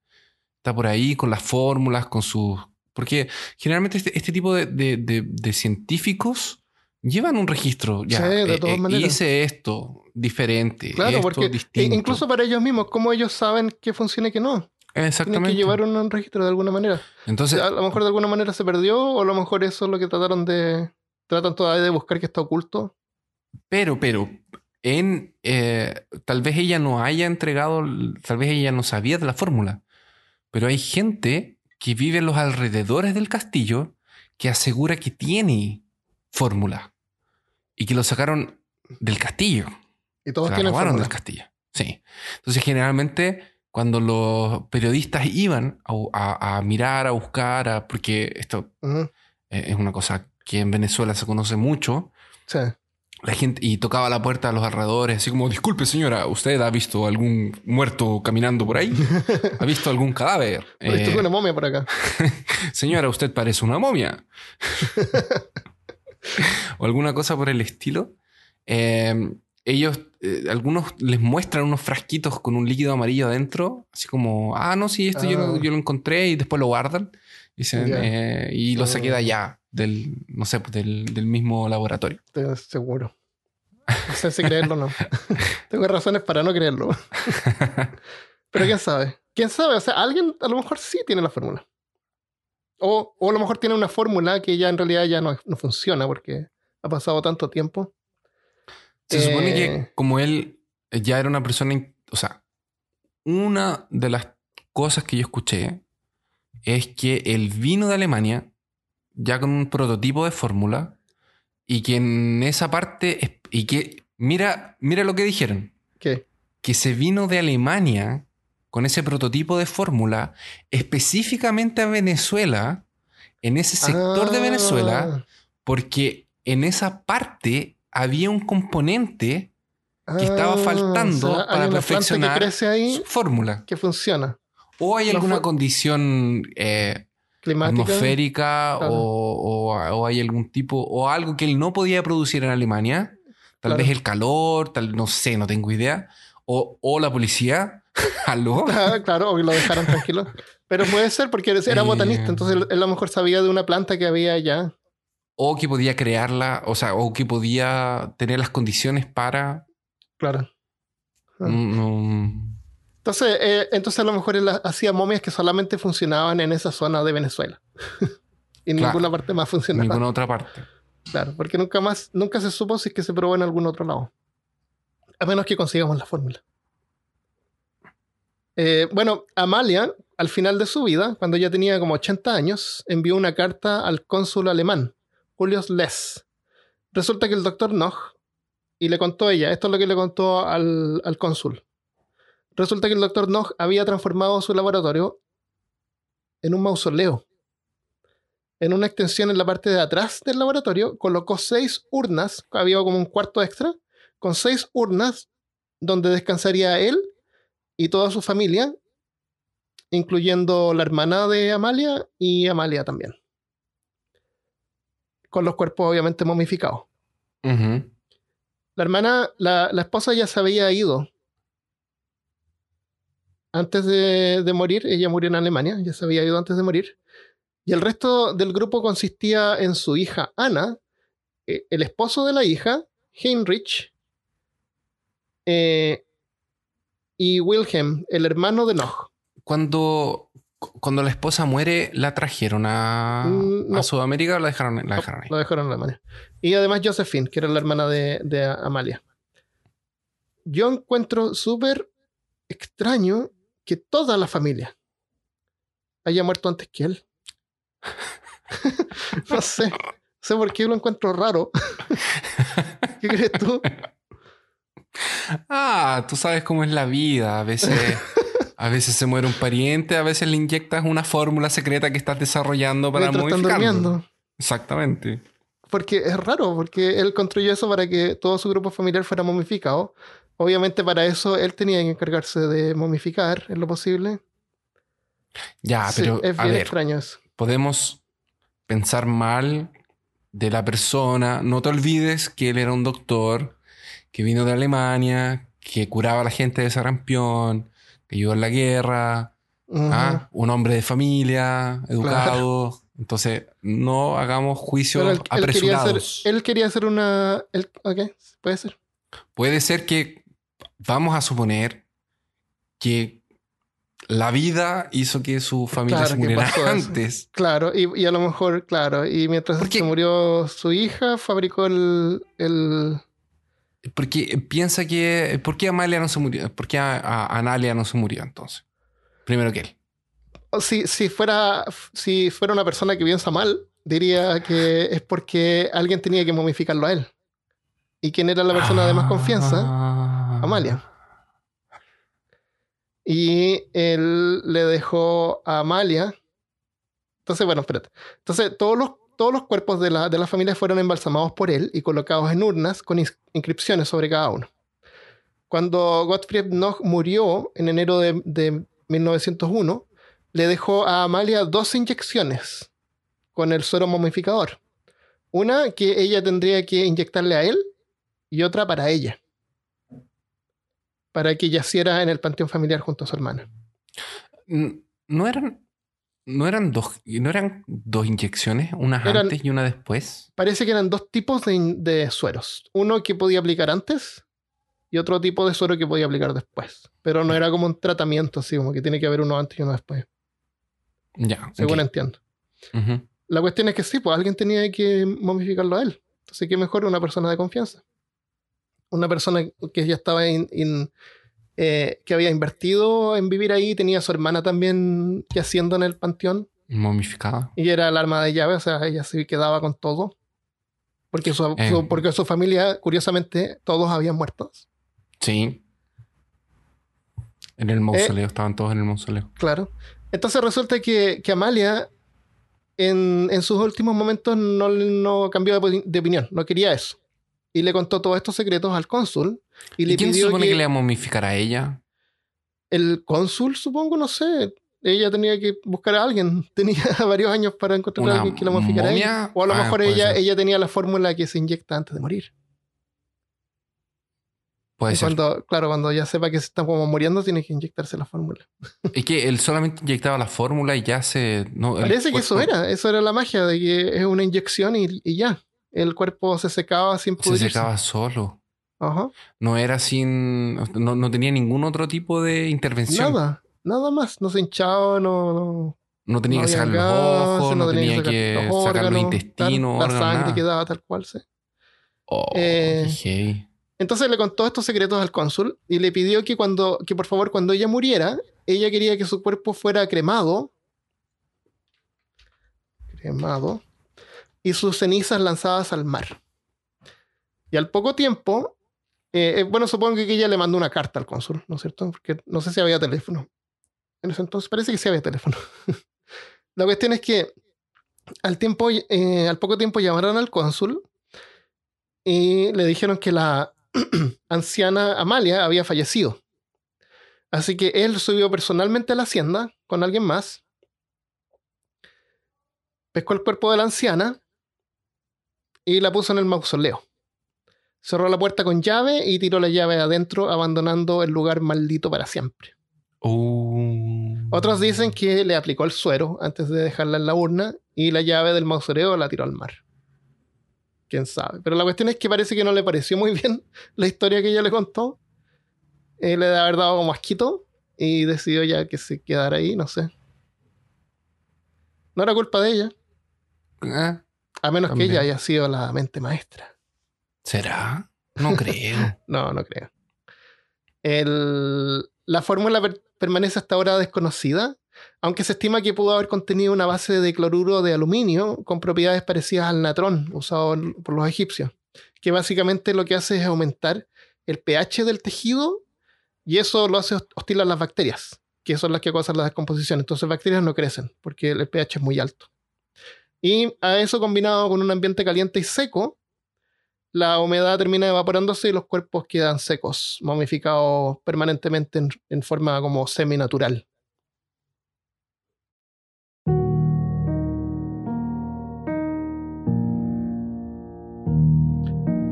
está por ahí con las fórmulas, con sus... Porque generalmente este, este tipo de, de- de- de científicos llevan un registro. Ya, Sí, de eh, todas eh, maneras. Hice esto diferente. Claro, esto porque distinto. incluso para ellos mismos, ¿cómo ellos saben qué funciona y qué no? Tienen Exactamente. que llevar un, registro de alguna manera. Entonces, a lo mejor de alguna manera se perdió, o a lo mejor eso es lo que trataron de. Tratan todavía de buscar que está oculto. Pero, pero, en eh, tal vez ella no haya entregado, tal vez ella no sabía de la fórmula, pero hay gente que vive en los alrededores del castillo que asegura que tiene fórmula y que lo sacaron del castillo. Y todos Se tienen fórmula. del castillo. Sí. Entonces, generalmente, cuando los periodistas iban a, a- a mirar, a buscar, a- porque esto eh, es una cosa que en Venezuela se conoce mucho, Sí. la gente y tocaba la puerta a los alrededores, así como, disculpe señora, ¿usted ha visto algún muerto caminando por ahí? ¿Ha visto algún cadáver? He visto Eh, una momia por acá. señora, usted parece una momia. o alguna cosa por el estilo. Eh, ellos, eh, algunos les muestran unos frasquitos con un líquido amarillo adentro, así como, ah, no, sí, esto yo, lo, Ah. yo lo encontré y después lo guardan. Dicen, Ya. eh, y lo saqué de allá, del, no sé, del, del mismo laboratorio. Seguro. No sé si creerlo o no. Tengo razones para no creerlo. Pero quién sabe. ¿Quién sabe? O sea, alguien a lo mejor sí tiene la fórmula. O, o a lo mejor tiene una fórmula que ya en realidad ya no, no funciona porque ha pasado tanto tiempo. Se supone Eh, que como él ya era una persona, o sea, una de las cosas que yo escuché es que él vino de Alemania ya con un prototipo de fórmula y que en esa parte, y que, mira, mira lo que dijeron, ¿Qué? que se vino de Alemania con ese prototipo de fórmula específicamente a Venezuela, en ese sector de Ah, Venezuela, porque en esa parte había un componente que estaba ah, faltando o sea, para perfeccionar ahí su fórmula. que funciona. O hay alguna condición eh, Climática. atmosférica Claro. o, o- o hay algún tipo, o algo que él no podía producir en Alemania. Tal Claro. vez el calor, tal, no sé, no tengo idea. O, o la policía. ¿Aló? Ah, claro, o que lo dejaron tranquilo. Pero puede ser porque era Eh. botanista, entonces él, él a lo mejor sabía de una planta que había allá. O que podía crearla, o sea, o que podía tener las condiciones para. Claro. Ah. mm, Entonces, eh, entonces a lo mejor él hacía momias que solamente funcionaban en esa zona de Venezuela. y en Claro. ninguna parte más funcionaba. ninguna otra parte. Claro, porque nunca más, nunca se supo si es que se probó en algún otro lado. A menos que consigamos la fórmula. Eh, bueno, Amalia, al final de su vida, cuando ya tenía como 80 años, envió una carta al cónsul alemán, Julius Less. Resulta que el doctor Noch, y le contó ella, esto es lo que le contó al, al cónsul. Resulta que el doctor Noch había transformado su laboratorio en un mausoleo. En una extensión en la parte de atrás del laboratorio, colocó seis urnas, había como un cuarto extra, con seis urnas donde descansaría él y toda su familia, incluyendo la hermana de Amalia y Amalia también. Con los cuerpos obviamente momificados. La hermana, la, la esposa ya se había ido antes de, de morir, ella murió en Alemania, ya se había ido antes de morir. Y el resto del grupo consistía en su hija Ana, eh, el esposo de la hija, Heinrich, eh, y Wilhelm, el hermano de Noch. Cuando, cuando la esposa muere, ¿la trajeron a, Mm, no. a Sudamérica o la dejaron, la dejaron ahí? Lo dejaron en Alemania. Y además Josephine, que era la hermana de, de Amalia. Yo encuentro súper extraño que toda la familia haya muerto antes que él. no sé. No sé por qué lo encuentro raro. ¿Qué crees tú? Ah, tú sabes cómo es la vida. A veces, a veces se muere un pariente, a veces le inyectas una fórmula secreta que estás desarrollando para modificarlo. durmiendo. Exactamente. Porque es raro, porque él construyó eso para que todo su grupo familiar fuera momificado. Obviamente para eso él tenía que encargarse de momificar en lo posible. Ya, Sí, pero es a ver, extraño eso. podemos pensar mal de la persona. No te olvides que él era un doctor que vino de Alemania, que curaba a la gente de sarampión, ayudó en la guerra. ¿ah? un hombre de familia, educado. Entonces, no hagamos juicios él, él quería hacer, apresurados. él quería hacer una. él- ok, puede ser. Puede ser que, vamos a suponer que la vida hizo que su familia Claro se muriera antes. Claro, y, y a lo mejor, claro. Y mientras se murió su hija, fabricó el. el Porque piensa que. ¿Por qué Amalia no se murió? ¿Por qué a- a- Analia no se murió entonces? Primero que él. o si, si, fuera, si fuera una persona que piensa mal, diría que es porque alguien tenía que momificarlo a él. ¿Y quién era la persona de más confianza? Ah. Amalia. Y él le dejó a Amalia. Entonces, bueno, espérate. Entonces, todos los, todos los cuerpos de la, de la familia fueron embalsamados por él y colocados en urnas con ins- inscripciones sobre cada uno. Cuando Gottfried Noch murió en enero de, de 1901, le dejó a Amalia dos inyecciones con el suero momificador. Una que ella tendría que inyectarle a él y otra para ella para que yaciera en el panteón familiar junto a su hermana. No eran. No eran dos, no eran dos inyecciones, unas Eran- antes y una después. Parece que eran dos tipos de, sueros. Uno que podía aplicar antes y otro tipo de suero que podía aplicar después. Pero no era como un tratamiento, así como que tiene que haber uno antes y uno después, Ya. según entiendo. La cuestión es que sí, pues alguien tenía que momificarlo a él. Entonces, qué mejor una persona de confianza. Una persona que ya estaba in- in- eh, que había invertido en vivir ahí, tenía a su hermana también yaciendo en el panteón. Momificada. Y era el arma de llave, o sea, ella se quedaba con todo. Porque su, Eh. su- porque su familia, curiosamente, todos habían muerto. Sí. En el mausoleo, estaban todos en el mausoleo. Claro. Entonces resulta que, que Amalia, en, en sus últimos momentos, no, no cambió de opinión, no quería eso. Y le contó todos estos secretos al cónsul. Y, ¿Y, le quién se pidió supone que... que, le iba a momificar a ella? el cónsul, supongo, no sé. Ella tenía que buscar a alguien. Tenía varios años para encontrar a ¿Una alguien que la momificara. a ella. O a lo Ah, mejor ella, ser. ella tenía la fórmula que se inyecta antes de morir. Puede ser. cuando, claro, cuando ya sepa que se está como muriendo, tiene que inyectarse la fórmula. Es que él solamente inyectaba la fórmula y ya se. No, el Parece que eso era, eso era la magia, de que es una inyección y, y ya. El cuerpo se secaba sin Se pudrirse. secaba solo. Ajá. No era sin. No, no tenía ningún otro tipo de intervención. Nada, nada más. No se hinchaba, no, no, No tenía no que sacar los ojos, no, tenía sacar que los sacar los órganos, intestinos, La sangre nada. quedaba tal cual, sí. Oh, Eh. Entonces le contó estos secretos al cónsul y le pidió que cuando, que por favor, cuando ella muriera, ella quería que su cuerpo fuera cremado. Cremado. Y sus cenizas lanzadas al mar. Y al poco tiempo, eh, eh, bueno, supongo que ella le mandó una carta al cónsul, ¿no es cierto? Porque no sé si había teléfono. En ese entonces parece que sí había teléfono. La cuestión es que al, tiempo, eh, al poco tiempo llamaron al cónsul y le dijeron que la anciana Amalia había fallecido. Así que él subió personalmente a la hacienda con alguien más, pescó el cuerpo de la anciana y la puso en el mausoleo. Cerró la puerta con llave y tiró la llave adentro, abandonando el lugar maldito para siempre. Uh, Otros dicen que le aplicó el suero antes de dejarla en la urna y la llave del mausoleo la tiró al mar. Quién sabe. Pero la cuestión es que parece que no le pareció muy bien la historia que ella le contó. Eh, le debe haber dado como asquito y decidió ya que se quedara ahí, no sé. No era culpa de ella, ah, a menos También. que ella haya sido la mente maestra. ¿Será? No creo. No, no creo. El- la fórmula per- permanece hasta ahora desconocida, aunque se estima que pudo haber contenido una base de cloruro de aluminio con propiedades parecidas al natrón usado por los egipcios, que básicamente lo que hace es aumentar el pH del tejido y eso lo hace host- hostil a las bacterias, que son las que causan la descomposición. Entonces bacterias no crecen porque el pH es muy alto. Y a eso combinado con un ambiente caliente y seco, la humedad termina evaporándose y los cuerpos quedan secos, momificados permanentemente en, forma como seminatural.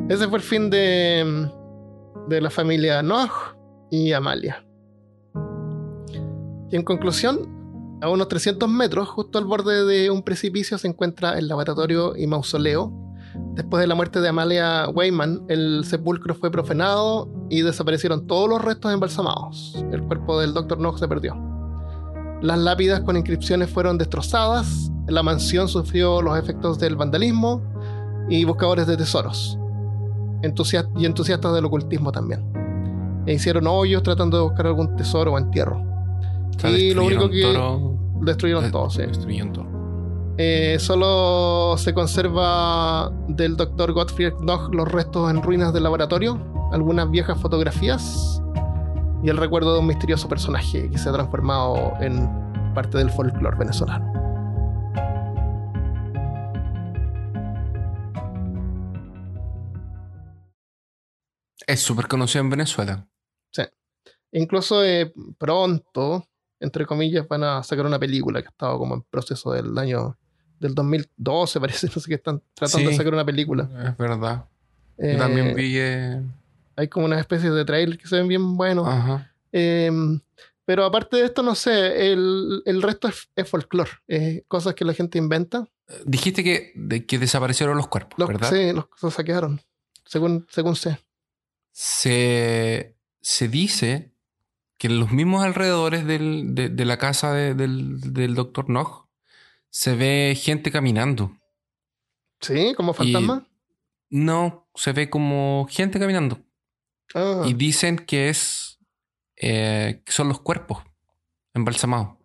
Ese fue el fin de, de la familia Noah y Amalia. Y en conclusión, a unos 300 metros, justo al borde de un precipicio, se encuentra el laboratorio y mausoleo Después de la muerte de Amalia Weyman, el sepulcro fue profanado y desaparecieron todos los restos embalsamados. El cuerpo del Dr. Knox se perdió. Las lápidas con inscripciones fueron destrozadas, la mansión sufrió los efectos del vandalismo y buscadores de tesoros. Y entusiastas del ocultismo también. E hicieron hoyos tratando de buscar algún tesoro o entierro. Y lo único que- Destruyeron Eh, todo, sí. Destruyeron todo. Eh, solo se conserva del Dr. Gottfried Knoch los restos en ruinas del laboratorio, algunas viejas fotografías y el recuerdo de un misterioso personaje que se ha transformado en parte del folclore venezolano. Es súper conocido en Venezuela. Incluso eh, pronto, entre comillas, van a sacar una película que ha estado como en proceso del año del 2012, parece, no sé qué están tratando de sacar una película. Es verdad. Eh, Yo también vi. eh, Hay como una especie de trailer que se ven bien buenos. Ajá. Eh, pero aparte de esto, no sé, el, el resto es, es folclore, eh, cosas que la gente inventa. Dijiste que, de, que desaparecieron los cuerpos, Los, ¿verdad? sí, los, los saquearon, según, según sé. Se, se dice que en los mismos alrededores del- de, de la casa de- del, del doctor Nog se ve gente caminando. ¿Sí? ¿Como fantasma? No, se ve como gente caminando. Ah, Y dicen que es eh, que son los cuerpos embalsamados.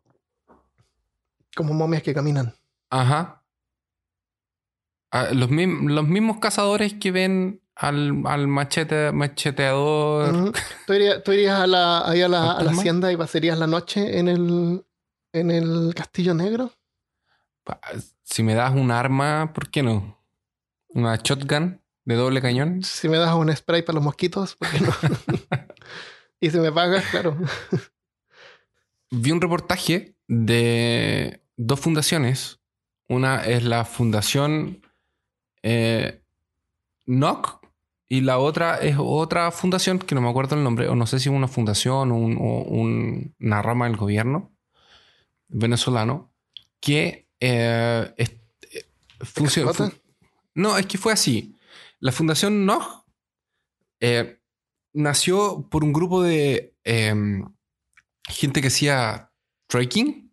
como momias que caminan. Ajá. Ah, los mismos cazadores que ven al, al machete, macheteador. ¿Tú, irías, tú irías a la, ahí a la, a la hacienda y pasarías la noche en el, en el Castillo Negro? Si me das un arma, ¿por qué no? Una shotgun de doble cañón. Si me das un spray para los mosquitos, ¿por qué no? y si me pagas, claro. Vi un reportaje de dos fundaciones. Una es la Fundación eh, NOC y la otra es otra fundación que no me acuerdo el nombre, o no sé si es una fundación o, un- o un- una rama del gobierno venezolano que eh, es- eh, funciona- explota? fu- no, es que fue así. La Fundación NOG eh, nació por un grupo de em, gente que hacía trekking,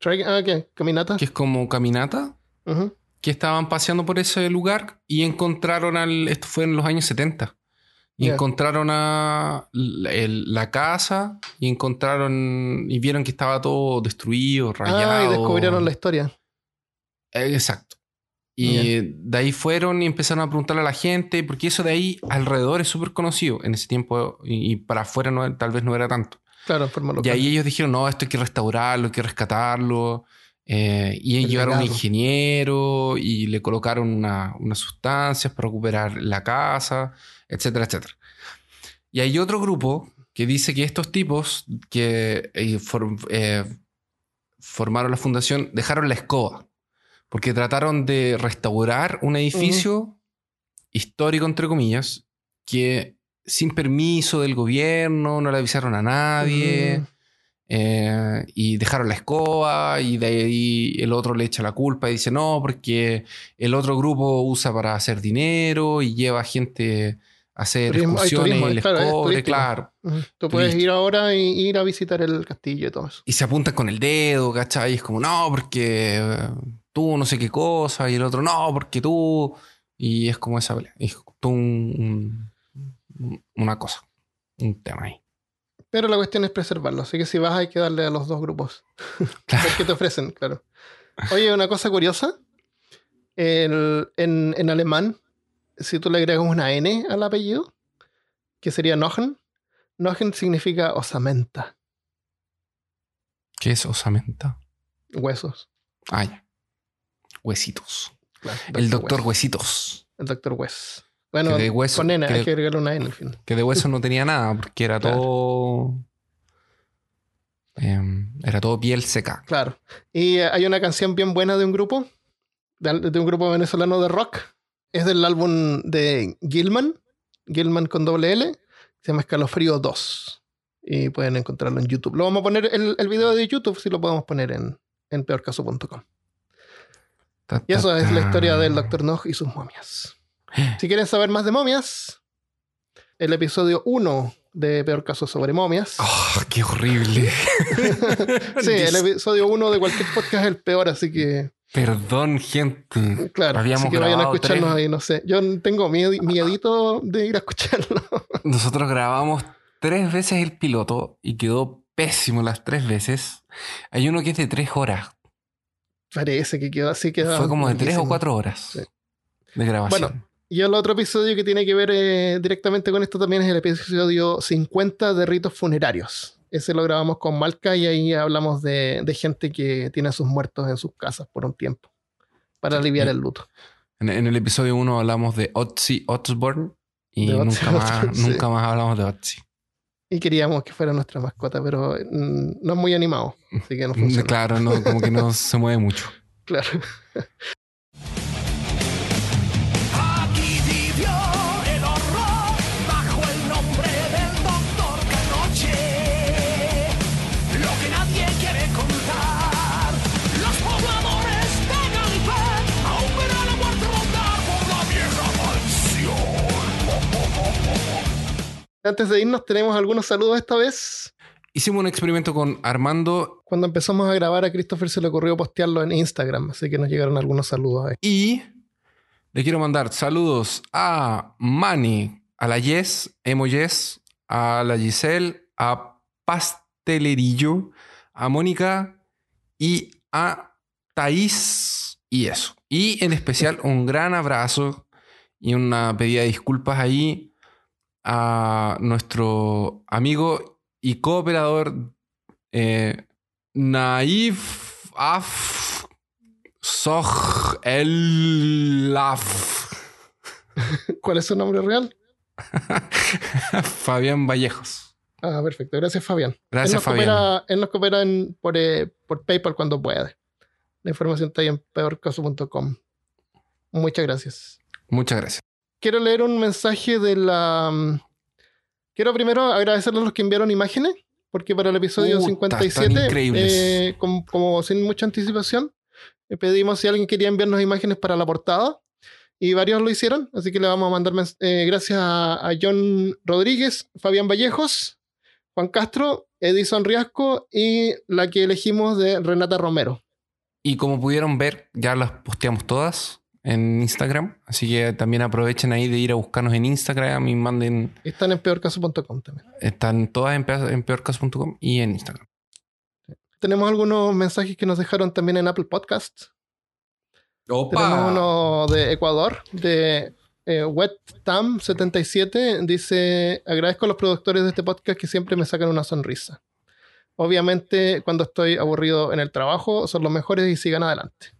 Try- ah, ¿qué? ¿Caminata? que es como caminata, Ujú. Que estaban paseando por ese lugar y encontraron al. Esto fue en los años 70. Y encontraron a la, el- la casa y encontraron y vieron que estaba todo destruido, rayado. Ah, y descubrieron la historia. Eh, Exacto. Y de ahí fueron y empezaron a preguntarle a la gente, porque eso de ahí alrededor es súper conocido en ese tiempo y, y para afuera no, tal vez no era tanto. Claro, forma Y local. ahí ellos dijeron, no, esto hay que restaurarlo, hay que rescatarlo. Eh, y El llevaron a un legado. ingeniero y le colocaron una- unas sustancias para recuperar la casa, etcétera, etcétera. Y hay otro grupo que dice que estos tipos que eh, for- eh, formaron la fundación dejaron la escoba porque trataron de restaurar un edificio histórico, entre comillas, que sin permiso del gobierno, no le avisaron a nadie. Mm. Eh, y dejaron la escoba y de ahí el otro le echa la culpa y dice no, porque el otro grupo usa para hacer dinero y lleva gente a hacer Turismo- excursiones turismo, y les claro, cobre, claro. Tú puedes ir ahora y ir a visitar el castillo y todo eso. Y se apuntan con el dedo, ¿cachai? Y es como, no, porque eh, tú no sé qué cosa, y el otro, no, porque tú. Y es como esa pelea. Es un- una cosa, un tema ahí. Pero la cuestión es preservarlo. Así que si vas hay que darle a los dos grupos. Claro. Te ofrecen, claro. Oye, una cosa curiosa. El- en, en alemán, si tú le agregas una N al apellido, que sería Nochen, Nochen significa osamenta, ¿Qué es osamenta? huesos. Ah, ya. Huesitos. Claro, El doctor. Huesitos. El doctor Wes. Bueno, Que de hueso- con N, que hay que agregarle una N al fin. Que de hueso no tenía nada, porque era Claro. todo. em, era todo piel seca. Claro. Y eh, hay una canción bien buena de un grupo, de, de un grupo venezolano de rock. Es del álbum de Gilman, Gilman con doble L, se llama Escalofrío 2. Y pueden encontrarlo en YouTube. Lo vamos a poner el, el video de YouTube, si lo podemos poner en, en peorcaso.com. Y eso es la historia del Dr. Nog y sus momias. Si quieren saber más de momias, el episodio 1 de Peor Caso sobre momias. Oh, qué horrible. sí, el episodio 1 de cualquier podcast es el peor, así que Perdón, gente. Claro, Habíamos así que vayan a escucharnos tres- ahí, no sé. Yo tengo miedo, miedito de ir a escucharlo. Nosotros grabamos tres veces el piloto y quedó pésimo las tres veces. Hay uno que es de tres horas. Parece que quedó así. Quedó Fue como de tres o cuatro horas Sí. de grabación. Bueno, Y el otro episodio que tiene que ver eh, directamente con esto también es el episodio 50 de ritos funerarios. Ese lo grabamos con Malca y ahí hablamos de, de gente que tiene a sus muertos en sus casas por un tiempo para aliviar Sí. el luto. en, en el episodio 1 hablamos de Otzi Osbourne y nunca, más, sí. hablamos de Otzi. Y queríamos que fuera nuestra mascota, pero mm, no es muy animado, así que no funciona. Claro, no, como que no se mueve mucho. Claro. Antes de irnos, tenemos algunos saludos esta vez. Hicimos un experimento con Armando Cuando empezamos a grabar, a Christopher se le ocurrió postearlo en Instagram, así que nos llegaron algunos saludos ahí. y le quiero mandar saludos a Mani, a la Yes, Emo Yes, a la Giselle, a Pastelerillo, a Mónica y a Thaís y eso. Y en especial un gran abrazo y una pedida de disculpas ahí a nuestro amigo y cooperador eh, Naif Af Soj El Laf ¿Cuál es su nombre real? Fabián Vallejos. Ah, perfecto. Gracias, Fabián. él Gracias, nos Fabián. coopera, él nos coopera en- por, eh, por PayPal cuando puede. La información está ahí en peorcaso.com. Muchas gracias. Muchas gracias. Quiero leer un mensaje de la... mm, Quiero primero agradecerle a los que enviaron imágenes, porque para el episodio Puta, 57, están increíbles. eh, como, como sin mucha anticipación, eh, pedimos si alguien quería enviarnos imágenes para la portada, y varios lo hicieron, así que le vamos a mandar eh, gracias a, a John Rodríguez, Fabián Vallejos, Juan Castro, Edison Riasco y la que elegimos de Renata Romero. Y como pudieron ver, ya las posteamos todas en Instagram. Así que también aprovechen ahí de ir a buscarnos en Instagram y manden. Están en peorcaso.com también. Están todas en, en peorcaso.com y en Instagram. Tenemos algunos mensajes que nos dejaron también en Apple Podcasts. Tenemos uno de Ecuador, de eh, WetTam77. Dice: Agradezco a los productores de este podcast que siempre me sacan una sonrisa. Obviamente, cuando estoy aburrido en el trabajo, son los mejores y sigan adelante.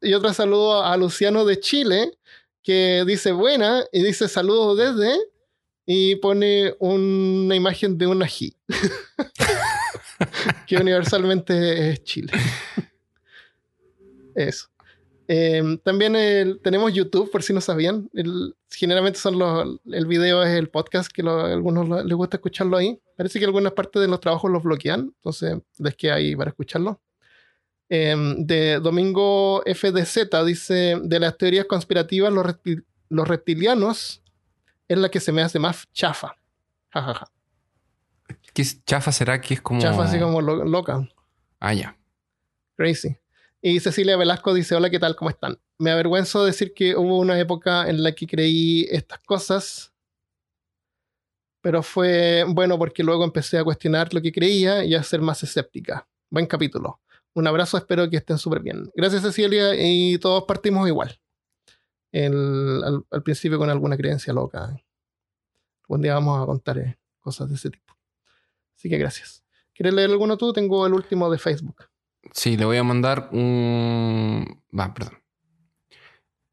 Y otro saludo a Luciano de Chile, que dice buena y dice saludos desde y pone una imagen de un ají, que universalmente es Chile. Eso. Eh, también tenemos YouTube, por si no sabían. El- generalmente son los, el video es el podcast, que algunos les gusta escucharlo ahí. Parece que algunas partes de los trabajos los bloquean, entonces les queda ahí para escucharlo. Em, de Domingo FDZ dice: De las teorías conspirativas, los, reptil- los reptilianos es la que se me hace más chafa. Ja, ja, ja. ¿Qué es- chafa será que es como. Chafa así como lo- loca. Ah, ya. Crazy. Y Cecilia Velasco dice, hola, ¿qué tal? ¿Cómo están? Me avergüenzo decir que hubo una época en la que creí estas cosas, pero fue bueno porque luego empecé a cuestionar lo que creía y a ser más escéptica. Buen capítulo. Un abrazo, espero que estén súper bien. Gracias Cecilia y todos partimos igual. El- al, principio con alguna creencia loca. Un día vamos a contar eh, cosas de ese tipo. Así que gracias. ¿Quieres leer alguno tú? Tengo el último de Facebook. Sí, le voy a mandar un. Va, perdón.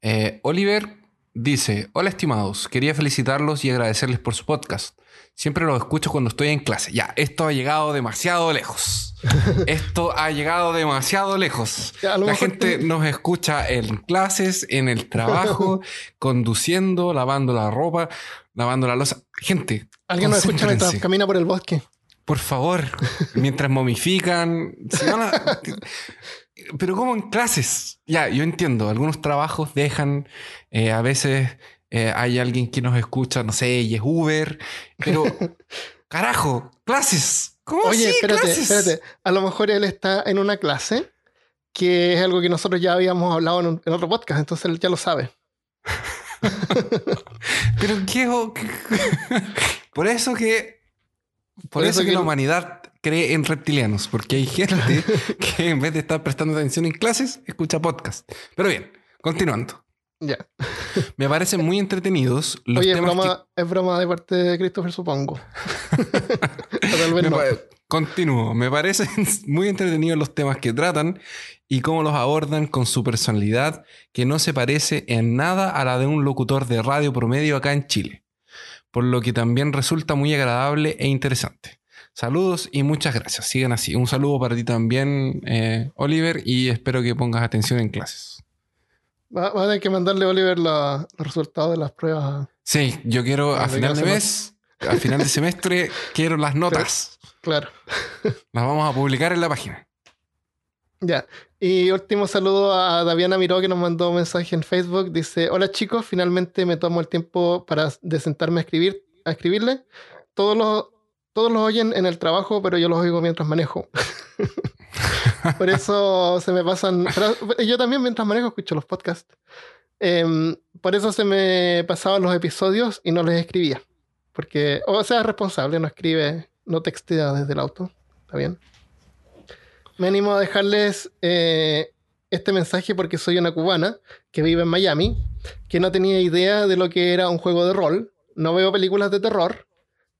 Eh, Oliver dice: Hola, estimados. Quería felicitarlos y agradecerles por su podcast. Siempre los escucho cuando estoy en clase. Ya, esto ha llegado demasiado lejos. Esto ha llegado demasiado lejos. Ya, La gente nos escucha en clases, en el trabajo, conduciendo, lavando la ropa, lavando la losa. Gente, Alguien nos escucha mientras camina por el bosque. Por favor, mientras momifican. si van a- Pero como en clases. Ya, yo entiendo. Algunos trabajos dejan. eh, a veces eh, hay alguien que nos escucha, no sé, y es Uber. Pero, carajo, clases. ¿Cómo Oye, así, espérate, clases? espérate. A lo mejor él está en una clase que es algo que nosotros ya habíamos hablado en, un- en otro podcast, entonces él ya lo sabe. Pero qué. Por eso que. Por, Por eso, eso que, que la humanidad cree en reptilianos, porque hay gente que en vez de estar prestando atención en clases, escucha podcast. Pero bien, continuando. Ya. Me parecen muy entretenidos los Oye, es temas broma, es broma de parte de Christopher, supongo. Tal que... vez Me no. pa- Continúo. Me parecen muy entretenidos los temas que tratan y cómo los abordan con su personalidad que no se parece en nada a la de un locutor de radio promedio acá en Chile. Por lo que también resulta muy agradable e interesante. Saludos y muchas gracias. Sigan así. Un saludo para ti también, eh, Oliver, y espero que pongas atención en clases. Va, va a tener que mandarle a Oliver la- los resultados de las pruebas. Sí, yo quiero a final de mes, a final de semestre, quiero las notas. Claro. Las vamos a publicar en la página. Ya. Y último saludo a Daviana Miró que nos mandó un mensaje en Facebook. Dice, hola chicos, finalmente me tomo el tiempo para de sentarme a escribir, a escribirle. Todos los, todos los oyen en el trabajo, pero yo los oigo mientras manejo. Por eso se me pasan... yo también mientras manejo escucho los podcasts. Em, por eso se me pasaban los episodios y no les escribía. Porque, o sea, es responsable, no escribe, no textea desde el auto. ¿Está bien? Me animo a dejarles eh, este mensaje porque soy una cubana que vive en Miami, que no tenía idea de lo que era un juego de rol, no veo películas de terror,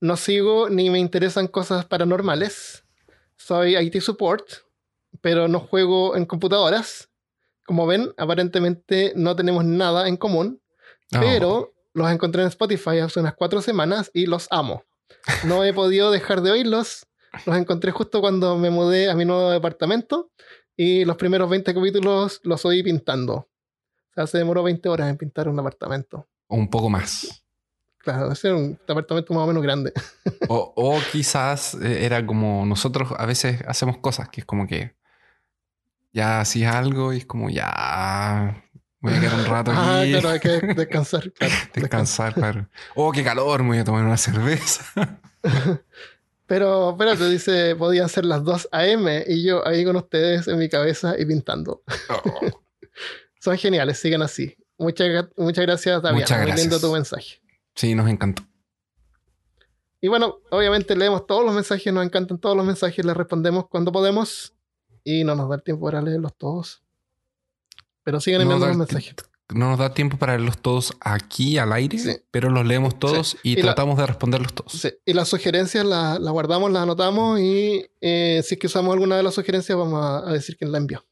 no sigo ni me interesan cosas paranormales, soy IT support, pero no juego en computadoras. Como ven, aparentemente no tenemos nada en común, Oh. pero los encontré en Spotify hace unas cuatro semanas y los amo. No he podido dejar de oírlos. Los encontré justo cuando me mudé a mi nuevo departamento y los primeros 20 capítulos los oí pintando. O sea, se demoró 20 horas en pintar un apartamento. O un poco más. Claro, ese era un apartamento más o menos grande. O, o quizás eh, era como nosotros a veces hacemos cosas que es como que ya hacías algo y es como ya voy a quedar un rato aquí. Ah, claro, hay que descansar. claro, Descansar, claro. Oh, qué calor, me voy a tomar una cerveza. Pero espérate, dice, podían ser las 2 a.m. y yo ahí con ustedes en mi cabeza y pintando. Oh, Son geniales, sigan así. Muchas, muchas gracias, David. Muchas Muy lindo gracias. tu mensaje. Sí, nos encantó. Y bueno, obviamente leemos todos los mensajes, nos encantan todos los mensajes, les respondemos cuando podemos y no nos da el tiempo para leerlos todos. Pero sigan No enviando los mensajes. No nos da tiempo para leerlos todos aquí al aire, Sí. pero los leemos todos y, Y la- tratamos de responderlos todos. Sí, Y las sugerencias las, las guardamos, las anotamos y eh, si es que usamos alguna de las sugerencias vamos a, a decir quién la envió.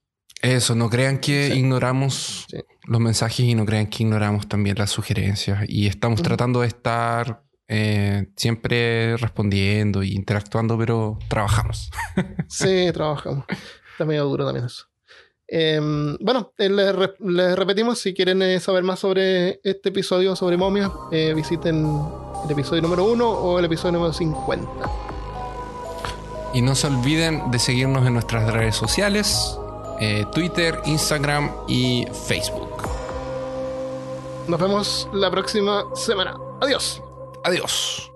Eso, no crean que Sí. ignoramos Sí. los mensajes y no crean que ignoramos también las sugerencias. Y estamos tratando de estar eh, siempre respondiendo e interactuando, pero trabajamos. Sí, trabajamos. Está medio duro también eso. Em, bueno, eh, les, re- les repetimos, si quieren eh, saber más sobre este episodio sobre momias, eh, visiten el episodio número 1 o el episodio número 50. Y no se olviden de seguirnos en nuestras redes sociales, eh, Twitter, Instagram y Facebook. Nos vemos la próxima semana. Adiós. Adiós.